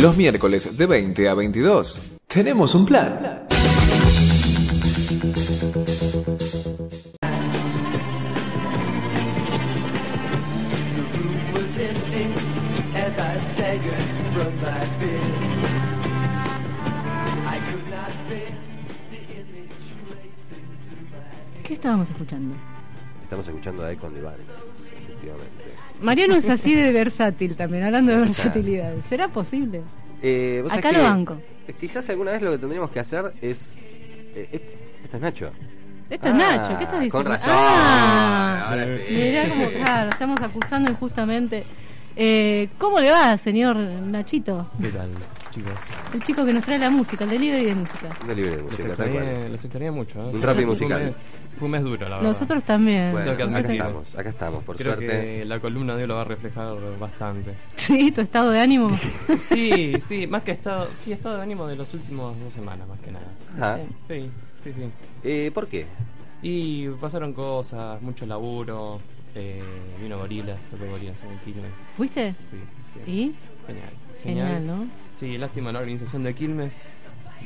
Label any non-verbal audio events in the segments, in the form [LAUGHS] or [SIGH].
Los miércoles de 20 a 22. Tenemos un plan. ¿Qué estábamos escuchando? Estamos escuchando a Icon Divine, efectivamente. Mariano es así de versátil también, hablando de versatilidad. ¿Será posible? Eh, vos Acá lo que, banco. eh, Quizás alguna vez lo que tendríamos que hacer es. eh, est- esto es Nacho. Esto es Ah, Nacho, ¿qué estás diciendo? Con razón. Ah, ahora sí. mirá como, claro, estamos acusando injustamente. Eh, ¿Cómo le va, señor Nachito? ¿Qué tal, chicos? El chico que nos trae la música, el delivery de música. Una libre de Los música, tal cual. los extrañé mucho. ¿eh? Un rap y musical. mes- Fue un mes duro, la verdad. Nosotros también. Bueno, acá estamos, acá estamos, por Creo suerte. que la columna de hoy lo va a reflejar bastante. Sí, tu estado de ánimo. [LAUGHS] Sí, sí, más que estado, sí, estado de ánimo de las últimas dos semanas, más que nada. Ah, Sí, sí, sí. eh, ¿Por qué? Y pasaron cosas, mucho laburo, eh, vino gorilas, toqué gorilas en Quilmes. ¿Fuiste? Sí, sí. ¿Y? Genial. Genial, ¿no? Sí, lástima la organización de Quilmes,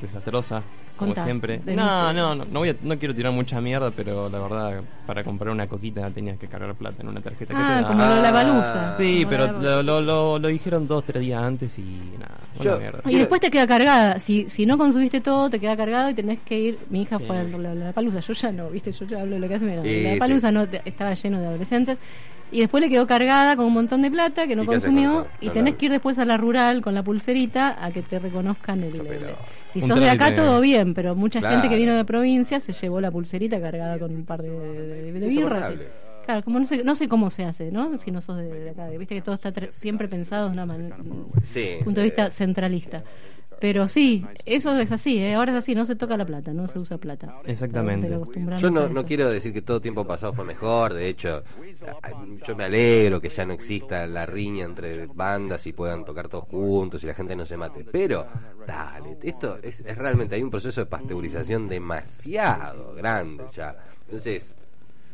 desastrosa, como siempre. No, no, no, no, voy a- no quiero tirar mucha mierda, pero la verdad, para comprar una coquita tenías que cargar plata en una tarjeta que te Ah, da. como la baluza. Sí, Como pero la la lo, lo, lo, lo dijeron dos, tres días antes y nada, Yo- mierda. Y después te queda cargada. Si, si no consumiste todo, te queda cargado y tenés que ir. Mi hija Sí. fue a la, la palusa. Yo ya no, ¿viste? Yo ya hablo de lo que hace La sí. palusa no, te- estaba lleno de adolescentes. Y después le quedó cargada con un montón de plata que no ¿Y qué haces consumió. Y tenés que ir después a la rural con la pulserita a que te reconozcan el. Si Un sos de acá, todo bien, pero mucha Claro. gente que vino de la provincia se llevó la pulserita cargada con un par de, de, de birras. Claro, como no sé, no sé cómo se hace, ¿no? Si no sos de, de acá. Viste que todo está siempre pensado de una manera Sí. punto de vista centralista. Pero sí, eso es así, ¿eh? ahora es así, no se toca la plata, no se usa plata. Exactamente. Yo no, no quiero decir que todo tiempo pasado fue mejor, de hecho, yo me alegro que ya no exista la riña entre bandas y puedan tocar todos juntos y la gente no se mate, pero dale, esto es, es realmente, hay un proceso de pasteurización demasiado grande ya, entonces,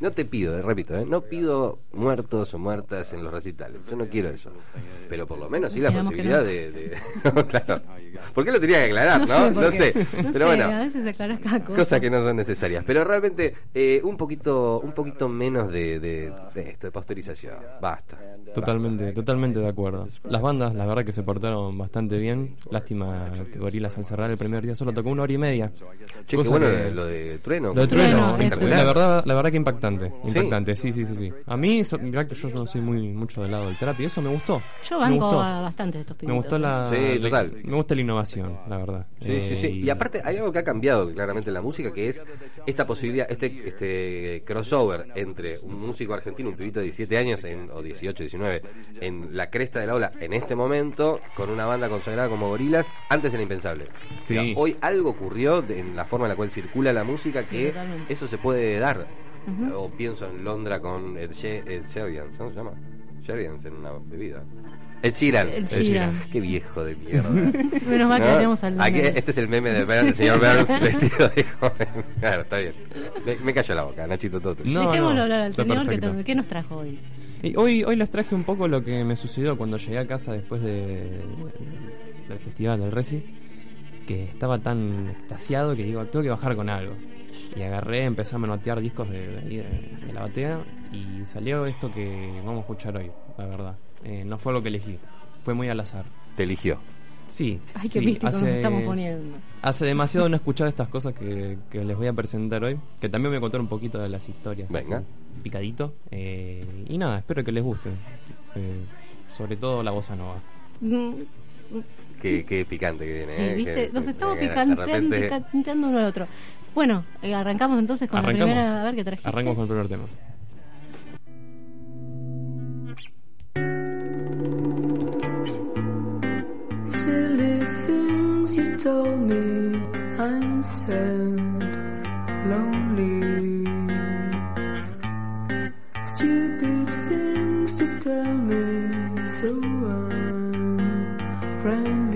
no te pido, eh, repito, eh, no pido muertos o muertas en los recitales, yo no quiero eso, pero por lo menos sí la posibilidad no. de... de- [LAUGHS] claro. ¿Por qué lo tenía que aclarar, no? sé No sé, No pero sé, bueno. a veces aclaras cada cosa. Cosas que no son necesarias. Pero realmente eh, un poquito un poquito menos de, de, de esto, de pasteurización. Basta. Totalmente, totalmente de acuerdo. Las bandas, la verdad que se portaron bastante bien. Lástima que Gorilas al cerrar el primer día solo tocó una hora y media. Che, qué bueno que- lo de Trueno. Lo de Trueno, Trueno, eso. espectacular. la verdad, la verdad que impactante, Sí. impactante, sí, sí, sí, sí. A mí, so- mirá que yo no soy muy mucho del lado del trap y eso me gustó. Yo me banco gustó. a bastante de estos Me pibitos. gustó ¿eh? la, Sí, la- total. me gusta la innovación, la verdad. Sí, sí, sí. Eh, Y aparte hay algo que ha cambiado claramente en la música, que es esta posibilidad, este este crossover entre un músico argentino, un pibito de 17 años, en, o 18, 19, en la cresta de la ola en este momento, con una banda consagrada como Gorilas, antes era impensable. Sí. O sea, hoy algo ocurrió de- en la forma en la cual circula la música Sí, que totalmente. eso se puede dar. Ujú. O pienso en Londra con Ed, She- Ed Sheeran, ¿cómo se llama? Sheeran en una bebida. Ed Sheeran. Sheeran. Qué viejo de mierda. [LAUGHS] Menos mal que tenemos al Aquí- este es el meme de Burns, el señor Burns [LAUGHS] vestido de joven. Claro, está bien. Me, me cayó la boca, Nachito Toto. No, Dejémoslo no, hablar al señor, que ¿qué nos trajo hoy? Y hoy, hoy les traje un poco lo que me sucedió cuando llegué a casa después de, del festival del Reci, que estaba tan extasiado que digo, tengo que bajar con algo. Y agarré, empecé a manotear discos de, de ahí, de- de la batea y salió esto que vamos a escuchar hoy, la verdad. Eh, no fue lo que elegí, fue muy al azar. Te eligió. Sí. Ay, qué sí, místico nos hace- estamos poniendo. Hace demasiado no he escuchado estas cosas que, que les voy a presentar hoy, que también voy a contar un poquito de las historias. Venga. así, picadito. Eh, y nada, espero que les guste. Eh, sobre todo la bossa nova. Mm, Qué, qué picante que viene. Sí, ¿eh? viste, Que- nos estamos que picando, repente- picanteando uno al otro. Bueno, eh, arrancamos entonces con Arrancamos. la primera, a ver qué trajiste. Arrancamos con el primer tema. Silly things you told me, I'm sad, lonely. Stupid things to tell me, so friend.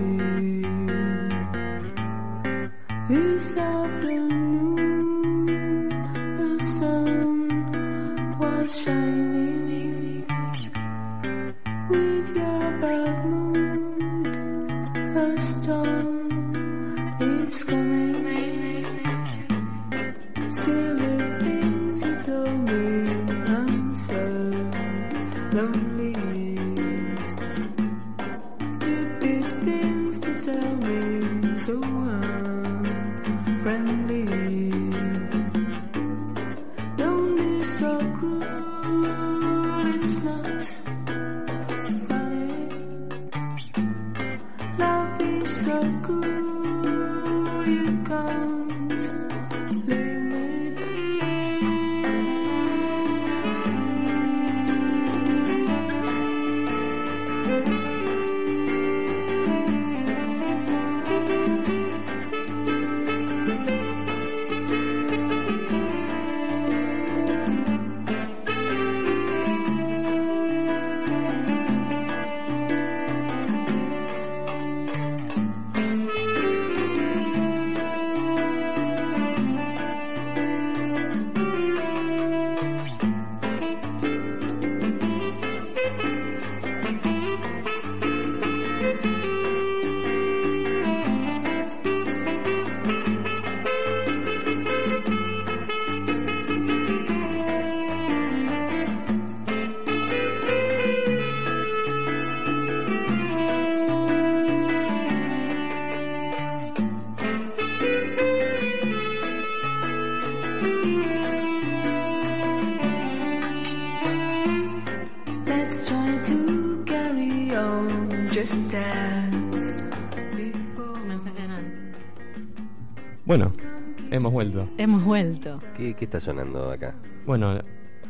Vuelto. Hemos vuelto. ¿Qué, qué está sonando acá? Bueno,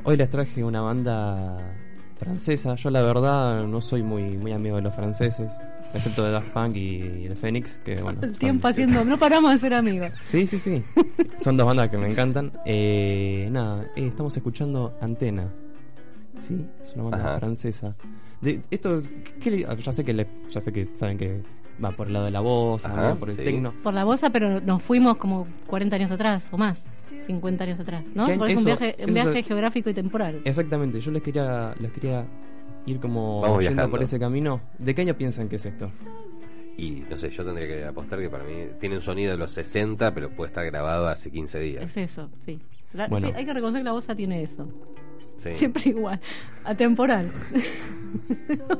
hoy les traje una banda francesa. Yo la verdad no soy muy muy amigo de los franceses, excepto de Daft Punk y de Phoenix, que bueno. El son- tiempo haciendo. No paramos de ser amigos. [LAUGHS] Sí, sí, sí. Son dos bandas que me encantan. Eh, nada, eh, estamos escuchando Antena. Sí, es una banda Ajá. francesa. De, esto, ¿qué le- ya sé que le- ya sé que saben que va por el lado de la voz, Ajá, por el sí. tecno. Por la bosa, pero nos fuimos como 40 años atrás o más. 50 años atrás, ¿no? ¿Qué- Porque es un viaje, un eso- viaje geográfico y temporal. Exactamente, yo les quería, les quería ir como Vamos viajando. por ese camino. ¿De qué año piensan que es esto? Y no sé, yo tendría que apostar que para mí tiene un sonido de los 60, pero puede estar grabado hace 15 días. Es eso, sí. La- Bueno. sí, hay que reconocer que la bosa tiene eso. Sí. Siempre igual. Atemporal.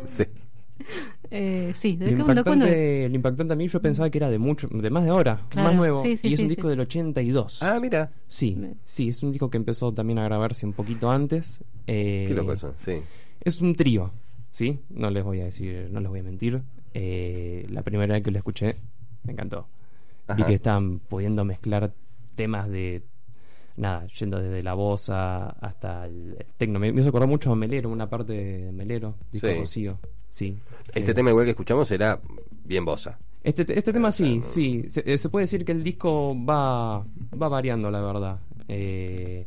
Sí. [LAUGHS] eh, sí, ¿de, Lo qué, de cuándo es? impactante, lo impactante a mí yo pensaba que era de mucho, de más de ahora, Claro, más nuevo. sí, sí, y es sí, un sí. disco del 82. Ah, mira. Sí, Me- sí, es un disco que empezó también a grabarse un poquito antes. Eh, Qué loco eso, sí. Es un trío, ¿sí? No les voy a decir, no les voy a mentir. Eh, la primera vez que lo escuché, me encantó. Vi Ajá. que estaban pudiendo mezclar temas de. Nada, yendo desde la voz a- hasta el, el tecno. Me, me hizo acordar mucho a Melero, una parte de Melero, disco Sí. Rocío. Sí. Este Eh, tema igual que escuchamos era bien bosa. Este, este tema sí, no. sí. Se, eh, se puede decir que el disco va, va variando, la verdad. Eh,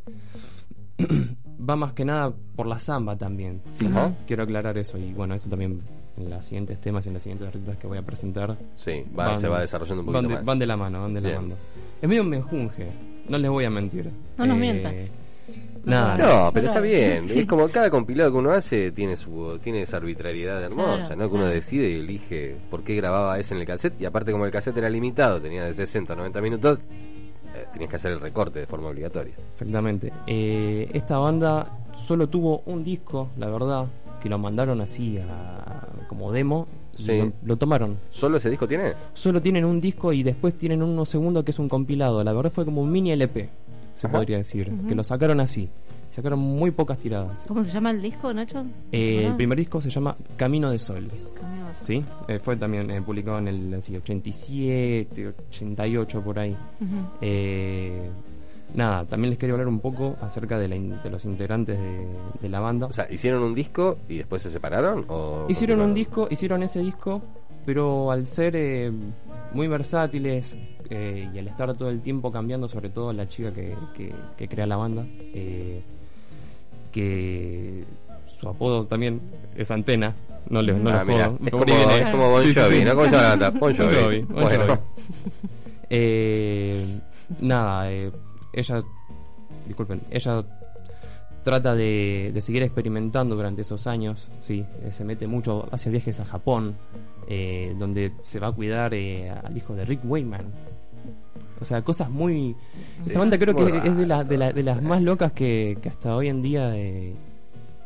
[CLEARS THROAT] va más que nada por la samba también. Sí, quiero aclarar eso. Y bueno, eso también en los siguientes temas y en las siguientes recetas que voy a presentar. Sí, va, se va desarrollando un poquito van de, más. van de la mano, van de la mano. Es medio un menjunje, no les voy a mentir. Eh, No nos mientas. Nada, Claro. No, pero está bien. Sí. [LAUGHS] Es como cada compilado que uno hace tiene su tiene esa arbitrariedad hermosa, Claro, ¿no? Que uno claro. decide y elige por qué grababa ese en el cassette. Y aparte, como el cassette era limitado, tenía de 60 a 90 minutos, eh, tenías que hacer el recorte de forma obligatoria. Exactamente. Eh, esta banda solo tuvo un disco, la verdad, que lo mandaron así a, como demo y Sí. lo, lo tomaron. ¿Solo ese disco tiene? Solo tienen un disco y después tienen uno segundo que es un compilado. La verdad fue como un mini LP, se Ajá. podría decir. Que lo sacaron así. Sacaron muy pocas tiradas. ¿Cómo se llama el disco, Nacho? Eh, el primer disco se llama Camino de Sol. Camino de Sol. ¿Sí? Eh, fue también eh, publicado en el así, 87, 88 por ahí. Eh, nada, también les quería hablar un poco acerca de, la in- de los integrantes de, de la banda. O sea, ¿hicieron un disco y después se separaron? O hicieron un disco, hicieron ese disco, pero al ser eh, muy versátiles eh, y al estar todo el tiempo cambiando, sobre todo la chica que, que- que crea la banda, eh, que su apodo también es Antena, no le no Ah, mira, es como, es Bon Sí, sí, Jovi, sí. ¿no? ¿Cómo se llama? [LAUGHS] Bon Jovi. Bon Jovi, Bon Bueno. Jovi. [LAUGHS] Eh, nada, eh, ella, disculpen, ella trata de, de seguir experimentando durante esos años, sí, eh, se mete mucho, hace viajes a Japón, eh, donde se va a cuidar eh, al hijo de Rick Wayman. O sea, cosas muy... Esta banda creo que es de, la- de, la- de las más locas que, que hasta hoy en día eh,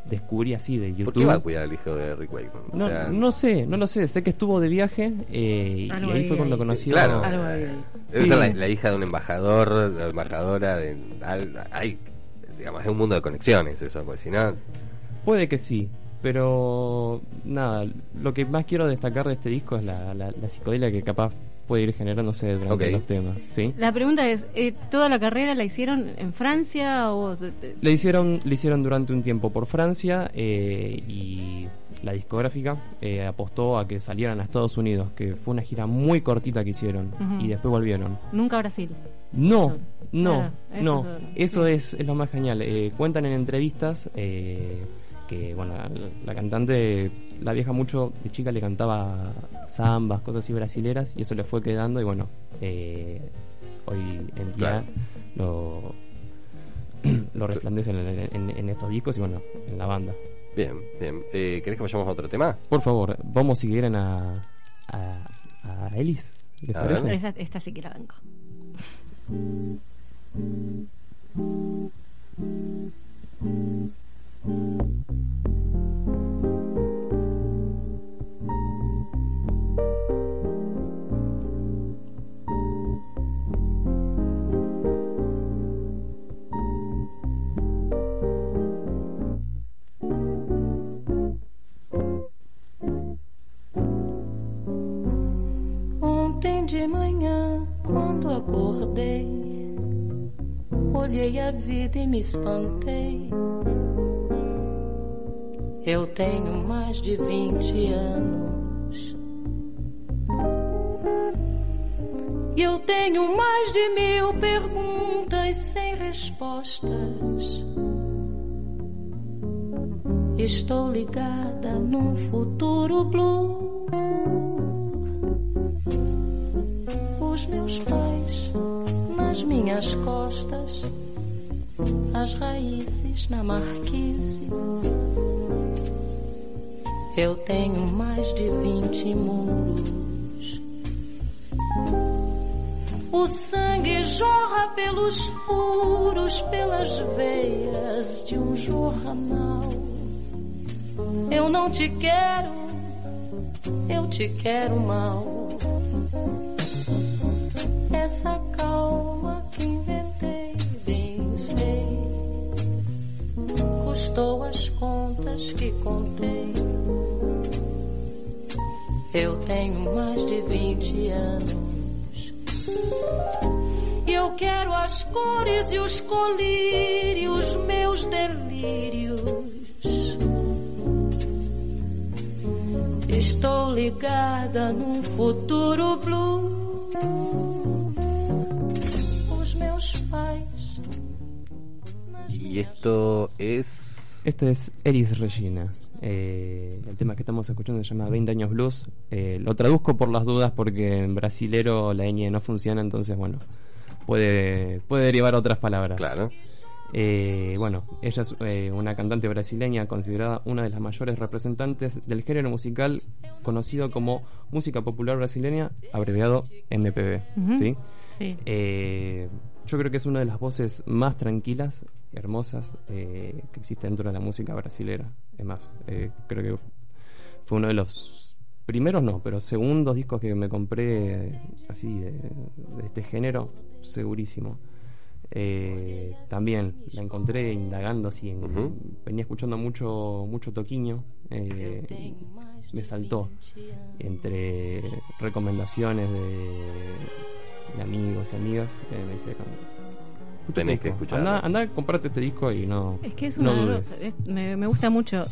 descubrí así de YouTube. ¿Por qué va a cuidar al hijo de Rick Wakeman? O No, sea, no sé, no lo sé. Sé que estuvo de viaje eh, y Algo ahí ahí, fue cuando ahí. conocí Claro. Algo ahí, ahí. Debe Sí. ser la, la hija de un embajador, de embajadora, de, al- hay, digamos, es un mundo de conexiones eso, pues si no, Puede que sí, pero nada, lo que más quiero destacar de este disco es la, la, la psicodelia que capaz puede ir generándose durante los temas, ¿sí? La pregunta es, eh, ¿toda la carrera la hicieron en Francia o...? Le hicieron, le hicieron durante un tiempo por Francia eh, y la discográfica eh, apostó a que salieran a Estados Unidos, que fue una gira muy cortita que hicieron y después volvieron. Nunca a Brasil. No, no, Claro, eso no. es lo- Eso sí. es, es lo más genial. Eh, cuentan en entrevistas eh, que, bueno, la, la cantante, la vieja mucho de chica le cantaba zambas, cosas así brasileras y eso le fue quedando y bueno, eh, hoy en día Claro. lo, [CLEARS THROAT] lo resplandecen en, en- en estos discos y bueno, en la banda. bien, bien. Eh, ¿Querés que vayamos a otro tema? Por favor, vamos si quieren a, a, a Elis. ¿Les A ver. parece? Esa- esta sí que la banco. [LAUGHS] Acordei, olhei a vida e me espantei. Eu tenho mais de 20 anos. E eu tenho mais de mil perguntas sem respostas. Estou ligada num futuro blue. Os meus pais nas minhas costas, as raízes na marquise. Eu tenho mais de vinte muros. O sangue jorra pelos furos, pelas veias de um jornal. Eu não te quero, eu te quero mal. Essa calma que inventei, bem sei, custou as contas que contei. Eu tenho mais de 20 anos. E eu quero as cores e os colírios, meus delírios. Estou ligada num futuro blue. Os meus pais. Y esto es. Esto es Eris Regina. Eh, el tema que estamos escuchando se llama 20 años blues. Eh, lo traduzco por las dudas porque en brasilero la ñ no funciona, entonces bueno, puede, puede derivar otras palabras. Claro. Eh, bueno, ella es eh, una cantante brasileña considerada una de las mayores representantes del género musical conocido como música popular brasileña, abreviado MPB. ¿sí? Sí. Eh, yo creo que es una de las voces más tranquilas, hermosas, eh, que existe dentro de la música brasilera. Es más, eh, creo que fue uno de los primeros, no, pero segundos discos que me compré así de, de este género, segurísimo. Eh, también la encontré indagando así, en- venía escuchando mucho mucho toquiño, eh, me saltó entre recomendaciones de, de amigos y amigas, eh, me "Escucha Tenés este que escucharlo". Anda, anda, comprate este disco y no. Es que es no una. dudes. es- me, me gusta mucho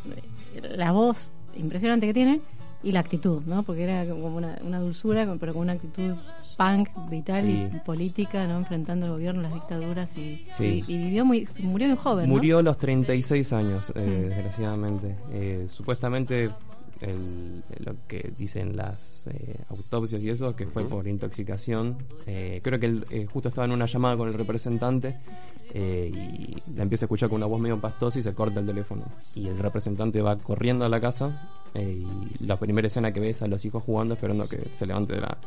la voz impresionante que tiene y la actitud, ¿no? Porque era como una, una dulzura, pero con una actitud punk, vital Sí. y política, ¿no? Enfrentando el gobierno, las dictaduras y, Sí. y, y vivió muy. Murió muy joven. ¿no? Murió a los 36 años, eh, Mm. desgraciadamente. Eh, supuestamente, el- lo que dicen las eh, autopsias y eso, que fue por intoxicación. Eh, creo que él eh, justo estaba en una llamada con el representante eh, y la empieza a escuchar con una voz medio pastosa y se corta el teléfono. Y el representante va corriendo a la casa eh, y la primera escena que ve es a los hijos jugando esperando que se levante la,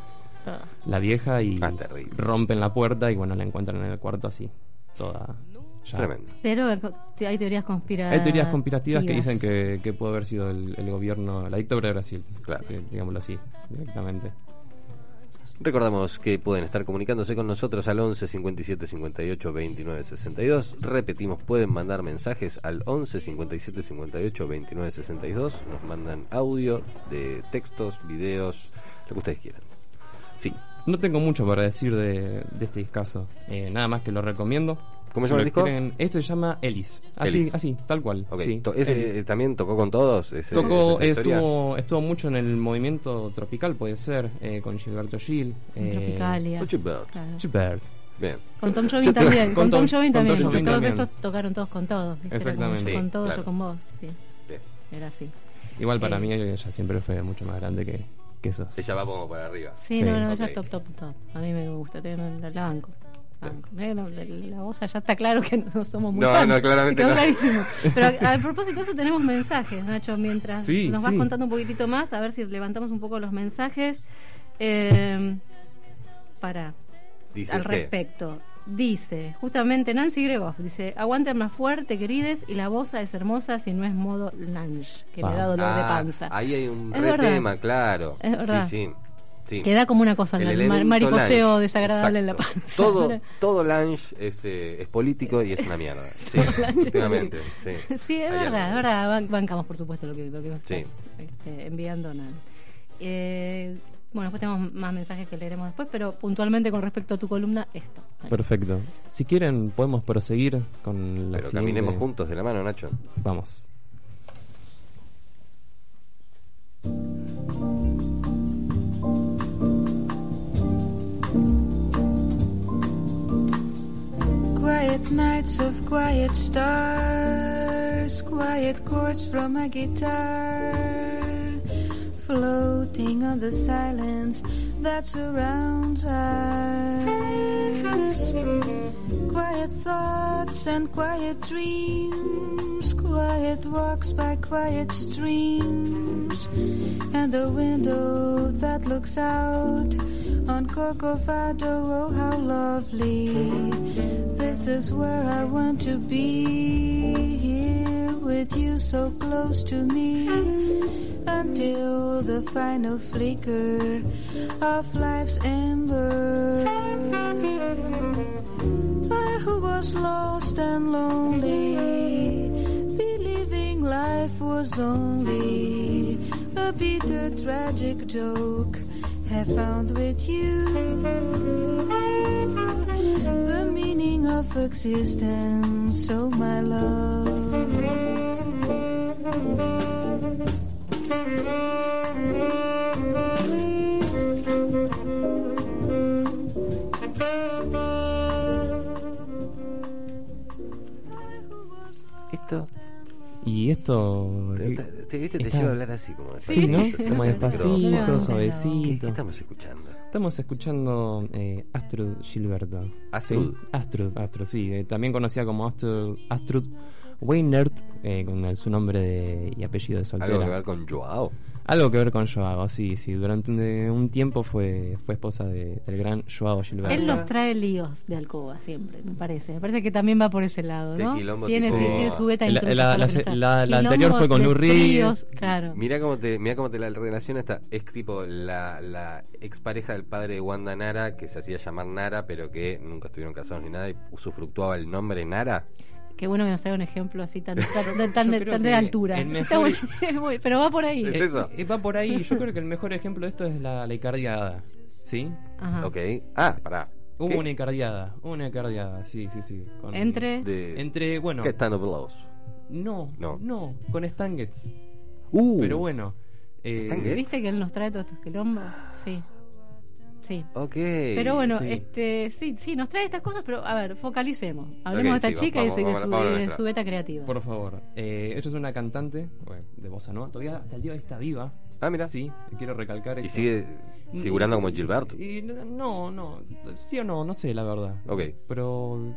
Ah. la vieja y Ah, rompen la puerta y bueno, la encuentran en el cuarto así, toda... ya Tremendo. Pero hay teorías conspirativas. hay teorías conspirativas que dicen que, que puede haber sido el, el gobierno, la dictadura de Brasil, Claro. que- digámoslo así, directamente. Recordamos que pueden estar comunicándose con nosotros al 11 57 58 29 62. Repetimos, pueden mandar mensajes al 11 57 58 29 62. Nos mandan audio de textos, videos, lo que ustedes quieran. Sí. No tengo mucho para decir de, de este discazo, eh, nada más que lo recomiendo. ¿Cómo se llama lo el disco? quieren- esto se llama Ellis, así, Ellis. así, tal cual. Ok. sí, To- ese, Ellis. eh, ¿También tocó con todos? Ese- Tocó, estuvo, estuvo mucho en el movimiento tropical, puede ser, eh, con Gilberto Gil. Eh, Tropicalia. Claro. Gilbert. Bien. Con Tom [LAUGHS] Jobim también. con Con Tom Tom- Jobim con también. Tom Todos también. estos tocaron todos con todos. Exactamente. Sí, con todos claro. o con vos. Sí, Bien. era así. Igual para Eh. mí ella siempre fue mucho más grande que, que esos. Ella va como para arriba. Sí, Sí. no, no, ella Ok. top, top, top. A mí me gusta, te- la banco. Eh, La, la- voz ya está claro que no somos muy No, fans. no, claramente no. clarísimo. Pero a, a [LAUGHS] propósito de eso tenemos mensajes, Nacho, mientras Sí, nos vas sí. contando un poquitito más, a ver si levantamos un poco los mensajes. Eh, para Dice al respecto. Dice, justamente Nancy Gregoff, dice, aguanten más fuerte, querides, y la voz es hermosa si no es modo lunge, que le da dolor de Ah, panza. Ahí hay un re tema, claro. Es verdad. Sí, sí. Sí. Que da como una cosa, El mariposeo desagradable en la panza. Todo, [LAUGHS] todo lunge es, eh, es político y es una mierda. [LAUGHS] Sí, efectivamente. Sí, [LAUGHS] Sí, es verdad, es verdad. Ban- Bancamos, por supuesto, lo que, lo que nos Sí. está este, enviando Nan. Eh, Bueno, después tenemos más mensajes que leeremos después, pero puntualmente con respecto a tu columna, esto. Perfecto. Si quieren, podemos proseguir con la Pero siguiente- caminemos juntos de la mano, Nacho. Vamos. Quiet nights of quiet stars, quiet chords from a guitar, floating on the silence that surrounds us. Quiet thoughts and quiet dreams, quiet walks by quiet streams, and a window that looks out on Corcovado. Oh, how lovely! This is where I want to be, here with you so close to me, until the final flicker of life's ember. I who was lost and lonely, believing life was only a bitter, tragic joke, have found with you the meaning of existence, oh my love. Y esto. Te, te- te- viste, te está- lleva a hablar así como Sí, ¿no? despacito, Como despacito, micrófono. No, ¿Qué, suavecito. qué estamos escuchando? Estamos escuchando eh, Astrud Gilberto. Astrud. ¿Sí? Astrud, Astrud, sí. eh, también conocida como Astrud, Astrud Weinert, eh, con el- su nombre de- y apellido de soltera. ¿Algo que ver con Joao? Algo que ver con Joao, sí, sí. Durante un, de- un tiempo fue, fue esposa de- del gran Joao Gilberto. Él nos trae líos de alcoba siempre, me parece. Me parece que también va por ese lado, ¿no? quilombo Tiene, tipo- sí, tiene su beta La- la- la- la- anterior fue con Urri. claro. Mira cómo te, mira cómo te la relaciona esta. Es tipo la, la expareja del padre de Wanda Nara, que se hacía llamar Nara, pero que nunca estuvieron casados ni nada, y usufructuaba el nombre Nara. Qué bueno que nos traiga un ejemplo así tan, [LAUGHS] tan, de, tan de altura. Está [LAUGHS] bueno, pero va por ahí. ¿Es Eh, eso? eh, va por ahí. Yo creo que el mejor ejemplo de esto es la, la icardiada. ¿Sí? Ajá. Ok. Ah, pará. Hubo ¿Qué? una icardiada. Hubo una icardiada, sí, sí, sí. con- Entre. De, Entre, bueno. ¿Qué of blows? No, No. no, con Stan Getz. Uh, Pero bueno. eh. ¿Viste que él nos trae todos estos quilombos? Sí. Sí. Ok. Pero bueno, sí. este, sí, sí, nos trae estas cosas, pero a ver, focalicemos. Hablemos Ok, de esta sí, chica vamos, y de, vamos, su, vamos a de nuestra. su beta creativa. Por favor. Eh, ella es una cantante bueno, de bossa nova. Todavía hasta el día de hoy está viva. Ah, mira. Sí, quiero recalcar Y eso. sigue figurando como Gilberto. Y no, no, sí o no, no sé la verdad. Ok. Pero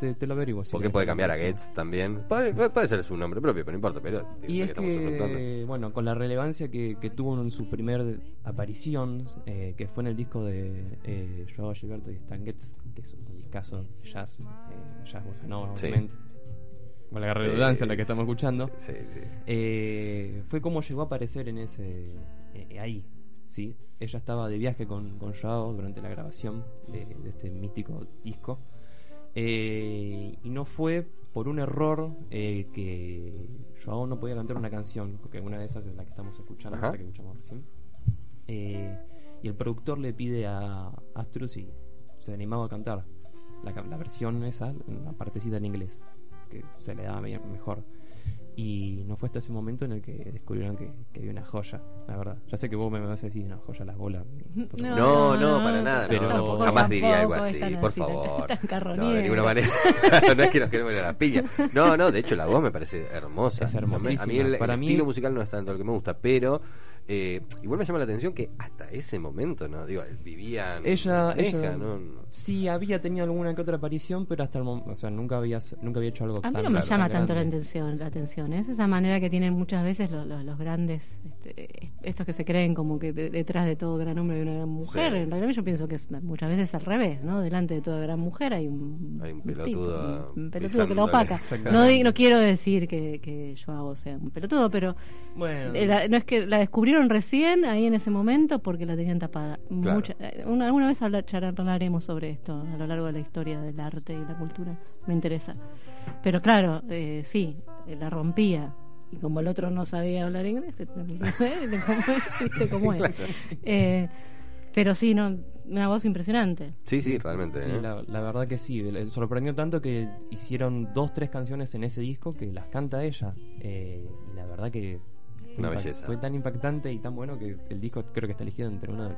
te, te lo averiguo. si Porque puede cambiar a Getz también. Puede, puede- ser su nombre propio, pero no importa. Pero Y es que, bueno, con la relevancia que, que tuvo en su primer aparición, eh, que fue en el disco de eh, Joao Gilberto y Stan Getz, que es un discazo de jazz, eh, jazz bossa nova, Sí. La redundancia Eh, la que estamos escuchando. Sí, sí. Eh, fue como llegó a aparecer en ese eh, ahí, ¿sí? Ella estaba de viaje con, con Joao durante la grabación de, de este mítico disco. Eh, y no fue por un error eh, que Joao no podía cantar una canción, porque una de esas es la que estamos escuchando, Ajá. la que escuchamos recién. Eh, y el productor le pide a Astrus si se animaba a cantar la, la versión esa, la partecita en inglés, que se le daba me- mejor. Y no fue hasta ese momento en el que descubrieron que, que había una joya, la verdad. Ya sé que vos me vas a decir una joya las bolas. No. No, no, para nada. Pero no, tampoco- jamás diría algo tampoco así, por así, favor. tan no, de ninguna manera. [LAUGHS] no es que nos queremos ir a la piña. No, no, de hecho la voz me parece hermosa. Es hermosísima. A mí el, el Para mí- estilo musical no es tanto lo que me gusta, pero eh, igual me llama la atención que hasta ese momento, ¿no? Digo, vivían. Ella, en ella ¿no? No. sí había tenido alguna que otra aparición, pero hasta el momento, o sea, nunca había, nunca había hecho algo A mí no me tan llama tanto la atención, la atención. Es esa manera que tienen muchas veces los, los, los grandes, este, estos que se creen como que de- detrás de todo gran hombre hay una gran mujer. Sí. En realidad yo pienso que es muchas veces al revés, ¿no? Delante de toda gran mujer hay un, Hay un tipo, pelotudo un pelotudo que lo pisándole. opaca. No, no quiero decir que, que yo hago sea un pelotudo, pero Bueno, eh, la- no es que la descubrieron recién ahí en ese momento porque la tenían tapada. Claro. Mucha- eh, una- alguna vez habla- charlaremos sobre esto a lo largo de la historia del arte y la cultura. Me interesa. Pero claro, eh, sí, eh, la rompía. y como el otro no sabía hablar inglés. [LAUGHS] ¿Viste cómo es? [LAUGHS] Eh, pero sí, no, una voz impresionante. Sí, sí, realmente. Sí, ¿eh? la, la verdad que sí. Sorprendió tanto que hicieron dos, tres canciones en ese disco que las canta ella. Eh, y la verdad que Una impact- belleza. fue tan impactante y tan bueno que el disco creo que está elegido entre uno de-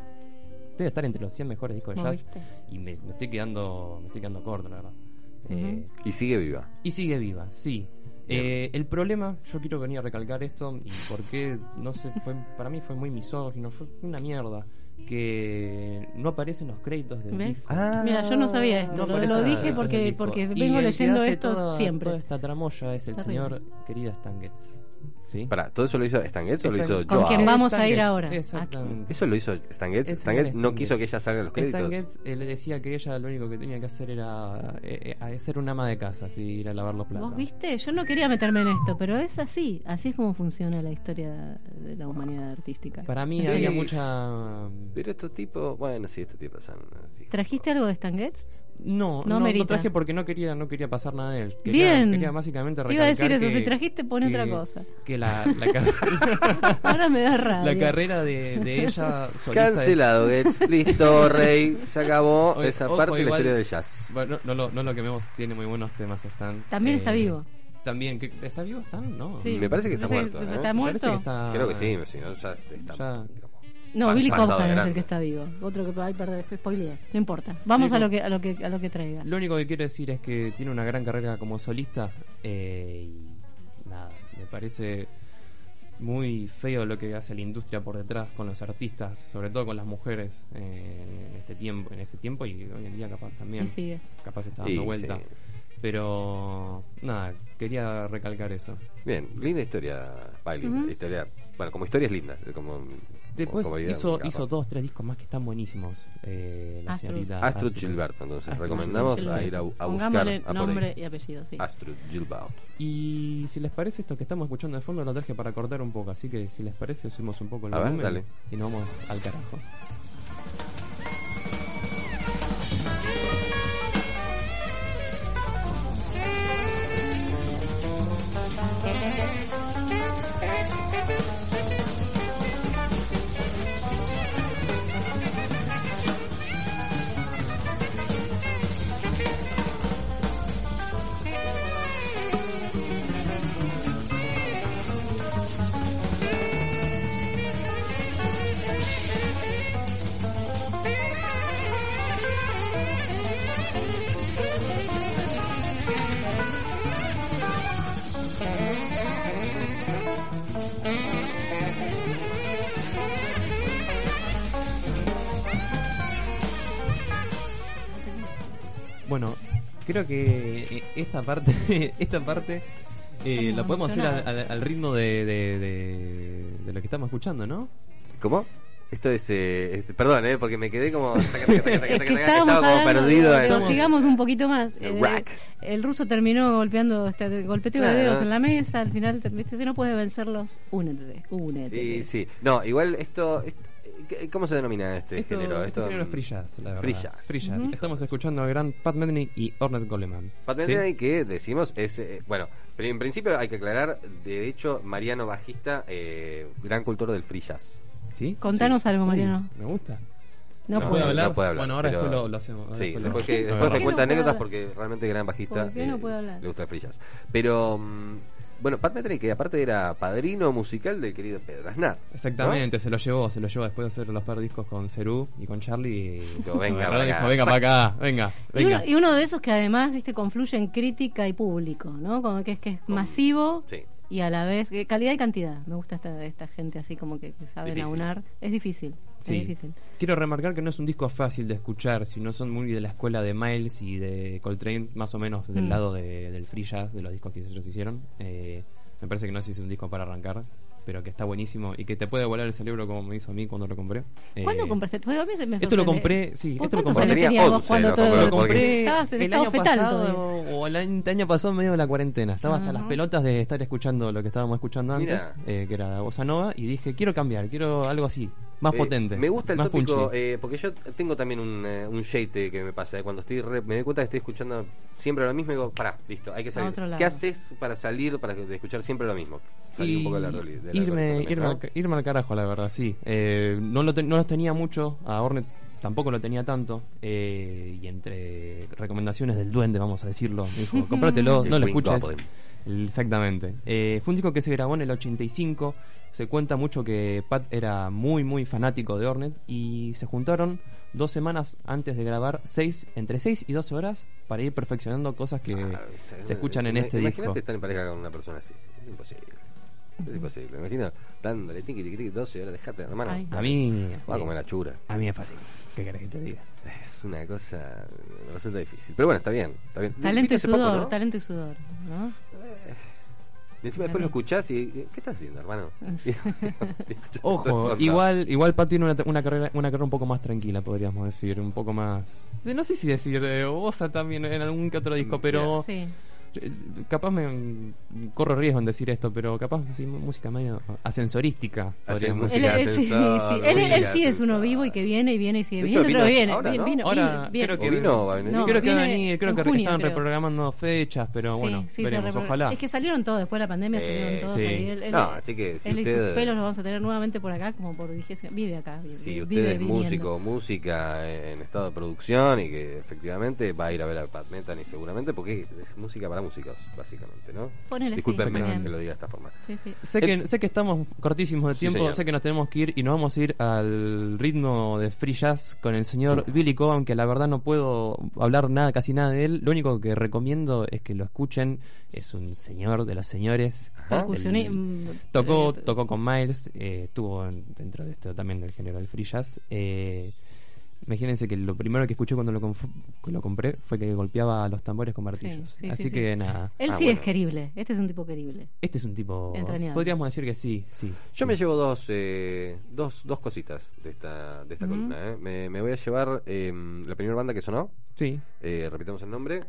debe estar entre los 100 mejores discos de ¿Cómo jazz viste? y me, me estoy quedando me estoy quedando corto la verdad. Eh, Y sigue viva. y sigue viva, sí. Eh, el problema, yo quiero venir a recalcar esto y por qué, no sé, fue, para mí fue muy misógino, fue, una mierda que no aparecen los créditos del ¿Ves? disco. Mira, yo no sabía esto, No lo, dije porque vengo el que leyendo hace esto toda- siempre. Toda esta tramoya es el señor querido Stan Getz. ¿Sí? Para, ¿todo eso lo hizo Stan Getz o lo hizo Stan- Con Joao? quien vamos a Stan ir Getz, ahora. Exactamente. ¿Eso lo hizo Stan Getz? Stan Getz no Stan quiso Getz. que ella salga los créditos. Stan Getz eh, le decía que ella lo único que tenía que hacer era eh, eh, ser una ama de casa, así ir a lavar los platos. Vos viste, yo no quería meterme en esto, pero es así, así es como funciona la historia de la humanidad artística. Para mí Sí. había mucha... Pero estos tipos, bueno, sí, estos tipos son... así. ¿Trajiste algo de Stan Getz? No, No no, no traje porque no quería, no quería pasar nada de él. Quería, Bien. Quería básicamente Te iba a decir eso, que- si trajiste pone que- otra cosa. Que la, la, [LAUGHS] car- Ahora me da rabia. la carrera de, de ella Cancelado, Getz. Listo, Rey. Se acabó esa ojo, parte de la historia del jazz. Bueno, no, lo, no lo quememos, tiene muy buenos temas Stan. También está vivo. También, ¿qué- ¿está vivo Stan? No. Sí. Me parece que está Parece- muerto, ¿eh? ¿Está muerto? está- Creo que sí, si no ya está... Ya. No, Billy Cobham es el que está vivo. Otro que ay, perdón, spoileé. No importa. Vamos a lo que a lo que a lo que traigas. Lo único que quiero decir es que tiene una gran carrera como solista eh, y nada, me parece muy feo lo que hace la industria por detrás con los artistas, sobre todo con las mujeres eh, en este tiempo, en ese tiempo y hoy en día capaz también, Y sigue. capaz está Y dando vuelta. sí. Pero nada, quería recalcar eso. Bien, linda historia, Bailey. Ujú. historia, bueno, como historia es linda. Como, Después hizo, hizo dos, tres discos más que están buenísimos. Eh, la Astrud. señorita Astrud Astrud. Gilberto, entonces Astrud recomendamos Gilberto. a ir a, a buscar Pongámosle a nombre ahí. y apellido, sí. Astrud Gilberto. Y si les parece esto que estamos escuchando de fondo lo traje para cortar un poco, así que si les parece subimos un poco el A ver, volumen dale. y nos vamos al carajo. Creo que eh, esta parte, [LAUGHS] esta parte eh, la podemos hacer al, emocionados. al- al ritmo de, de, de- de lo que estamos escuchando, ¿no? ¿Cómo? Esto es, eh, este- perdón, eh, porque me quedé como, Es que estaba como perdido. en- sigamos un poquito más. El Eh, rack. el ruso terminó golpeando, este, golpeteo de dedos en la mesa. Al final, te- viste, si no puedes vencerlos, únete, únete. Y sí, no, igual esto, est- ¿qué- ¿cómo se denomina este Esto, género? este género es free jazz, la verdad. Free jazz. Free. Estamos escuchando al gran Pat Metheny y Ornette Coleman. Pat ¿Sí? Metheny que decimos es, eh, bueno, pero en principio hay que aclarar, de hecho, Mariano Bajista, eh, gran cultor del free jazz. ¿Sí? Contanos Sí. algo, Mariano. Me gusta. No, No, puedo no hablar. puede hablar, Bueno, ahora pero- después lo, lo hacemos. Sí, lo- después que, No, después no, me no cuenta puede anécdotas hablar? porque realmente gran bajista ¿Por qué no eh, puede hablar? le gusta el free jazz. Pero, mm, bueno, Pat Metheny que aparte era padrino musical del querido Pedro Aznar. ¿no? Exactamente, se lo llevó, se lo llevó después de hacer los par discos con Cerú y con Charlie. y- Dijo, venga para acá. venga para acá, venga, Y uno, y uno de esos que además, viste, confluye en crítica y público, ¿no? Como que es que es masivo Sí. Y a la vez que calidad y cantidad. Me gusta esta, esta gente así como que, que saben Difícil. aunar. Es difícil, Sí. es difícil. Quiero remarcar que no es un disco fácil de escuchar, si no son muy de la escuela de Miles y de Coltrane, más o menos del Mm. lado de- del free jazz, de los discos que ellos hicieron. Eh, me parece que no sé si es un disco para arrancar, pero que está buenísimo y que te puede volar el cerebro como me hizo a mí cuando lo compré. Eh, ¿Cuándo compraste? Pues se me Esto lo compré, sí, ¿Vos esto lo compré. años Tenía tenías vos 11, cuando lo todo compré, Lo compré porque- Estabas en el año fetal pasado todavía. o el año, año pasado en medio de la cuarentena. Estaba hasta las pelotas de estar escuchando lo que estábamos escuchando antes, eh, que era Bossa Nova, y dije, quiero cambiar, quiero algo así. Más Eh, potente. Me gusta el más tópico, eh, porque yo tengo también un, eh, un shade que me pasa. eh, Cuando estoy re- me doy cuenta que estoy escuchando siempre lo mismo, digo, pará, listo, hay que salir. otro lado. ¿Qué haces para salir, para de escuchar siempre lo mismo? Salir un poco de la realidad. de la irme, irme, ¿no? al, irme al carajo, la verdad, sí. Eh, no, lo te- no los tenía mucho, a Hornet tampoco lo tenía tanto. eh, y entre recomendaciones del duende, vamos a decirlo, me dijo, cómpratelo, El [LAUGHS] no lo escuches. Exactamente. Eh, fue un disco que se grabó en el 85. Se cuenta mucho que Pat era muy, muy fanático de Hornet. Y se juntaron dos semanas antes de grabar, seis, entre 6 y 12 horas, para ir perfeccionando cosas que Ah, se escuchan en este Imagínate disco. estar en pareja con una persona así. Es imposible. Es imposible. Me imagino dándole tiqui tiqui tiqui 12 horas, dejate, hermano. Ay. A mí. Va a comer la chura. A mí es fácil. ¿Qué querés que te diga? Es una cosa. Me resulta difícil. Pero bueno, está bien. Está bien. Talento y hace poco, sudor, ¿no? talento y sudor, ¿no? Y encima después lo escuchás y. ¿Qué estás haciendo, hermano? [LAUGHS] Ojo, igual, igual Pat tiene una, una carrera, una carrera un poco más tranquila, podríamos decir, un poco más. No sé si decir de Osa también en algún que otro disco, pero Sí. Capaz me corro riesgo en decir esto, pero capaz sí, música medio ascensorística, música Él, sí, ascensor, sí. Él, sí es uno vivo y que viene y viene y sigue viniendo, pero viene, ahora, viene, ¿no? vino, Ahora vino, viene. creo que ¿O vino? Va. No, creo que va a viene venir, creo en que junio, creo. reprogramando fechas, pero Sí, bueno, sí, se veremos, repro- ojalá. Es que salieron todos después de la pandemia, salieron todos. Él, él- No, así que si él y usted- sus pelos los vamos a tener nuevamente por acá, como por dijese, vive acá. Vive, Si vive usted es músico, música en estado de producción y que efectivamente va a ir a ver a Pat Metheny seguramente porque es música para músicos, básicamente, ¿no? Ponele, sí, Discúlpenme que lo diga de esta forma. Sí, sí. Sé que, sé que estamos cortísimos de tiempo, sé que nos tenemos que ir y nos vamos a ir al ritmo de free jazz con el señor Billy Cobham, que la verdad no puedo hablar nada, casi nada de él. Lo único que recomiendo es que lo escuchen. Es un señor de los señores. El- tocó, eh, tocó con Miles, eh, estuvo en- dentro de esto también del género del free jazz. Eh, imagínense que lo primero que escuché cuando lo, lo compré fue que golpeaba los tambores con martillos. sí, sí, Así sí. que nada. Él Ah, sí bueno. es querible. Este es un tipo querible. Este es un tipo. Entrañable. Podríamos decir que sí, sí. Yo sí. me llevo dos, eh, dos, dos cositas de esta, de esta columna. ¿eh? Me, me voy a llevar eh, la primera banda que sonó. Sí. Eh, repitamos el nombre.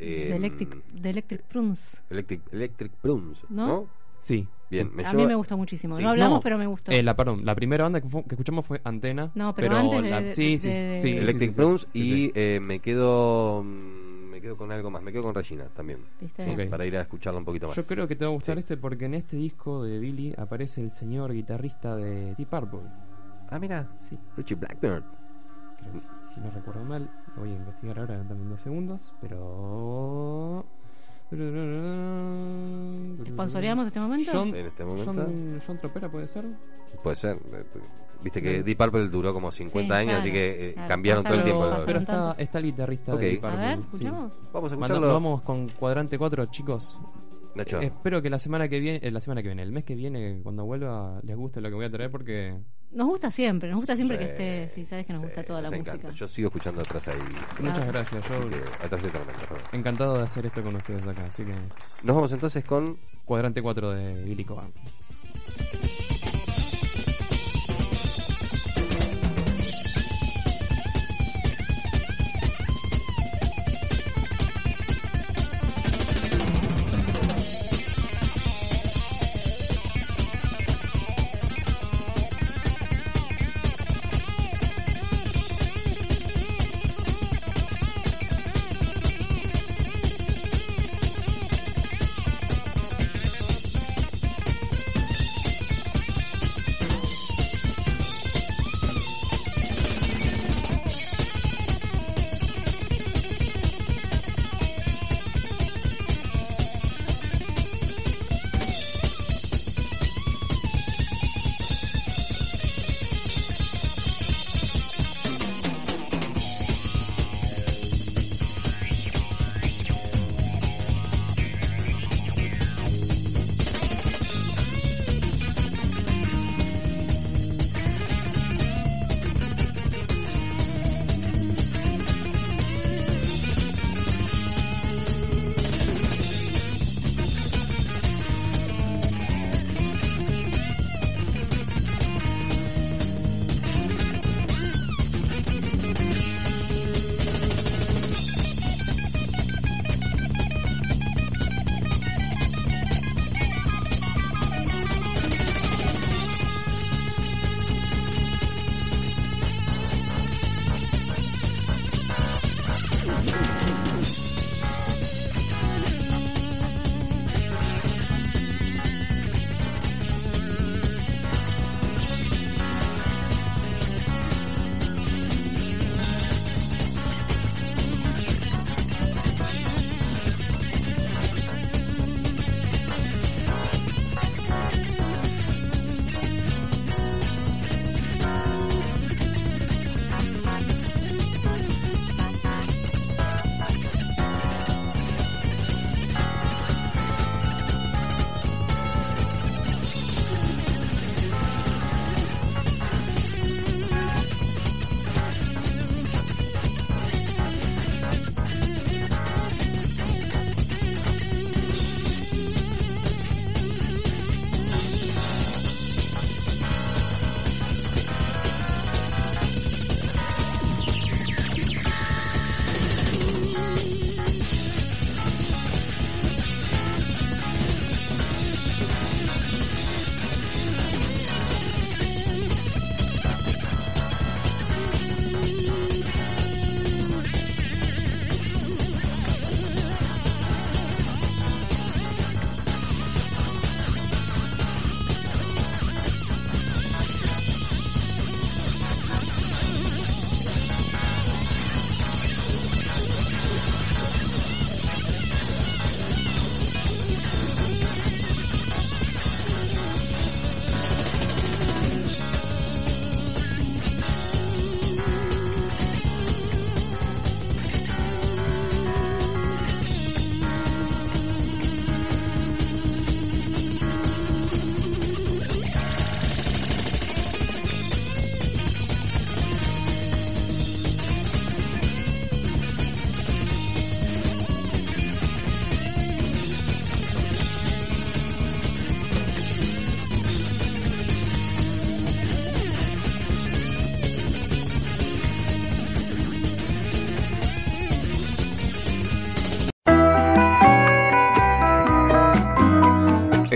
Eh, de Electric, de Electric Prunes. Electric, Electric Prunes, ¿No? ¿no? Sí. Bien, me a mí me gustó muchísimo. Sí. No hablamos, No, pero me gustó. Eh, la, perdón, la primera banda que, fu- que escuchamos fue Antena. No, pero antes de- la- de- sí, sí, de- sí, Electric sí, sí, Prunes sí, y sí. eh, me quedo mm, me quedo con algo más, me quedo con Regina también. ¿Viste? Sí, Ok. para ir a escucharla un poquito más. Yo creo que te va a gustar Sí. este porque en este disco de Billy aparece el señor guitarrista de Deep Purple. Ah, mira, Sí, Richie Blackbird. creo que sí. si no recuerdo mal, lo voy a investigar ahora en dos segundos, pero... ¿Esponsoreamos este momento? John, En este momento. John, John Tropera puede ser. Puede ser. Viste que Deep Purple duró como 50 Sí, años, claro, así que eh, claro, cambiaron todo el tiempo. Pero está, está el guitarrista Ok. de Deep A Purple. ver, sí. escuchamos. Vamos a Manda- escucharlo. vamos con cuadrante 4, chicos. Nacho, Espero que la semana que viene, eh, la semana que viene, el mes que viene, cuando vuelva, les guste lo que voy a traer porque Nos gusta siempre, nos gusta siempre que Sí, esté, si sabes que nos sí, gusta toda la música. encanta. Yo sigo escuchando atrás ahí. muchas gracias. Yo que, atrás de tormenta, encantado de hacer esto con ustedes acá, así que Nos vamos entonces con cuadrante 4 de Billy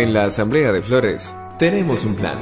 En la Asamblea de Flores tenemos un plan.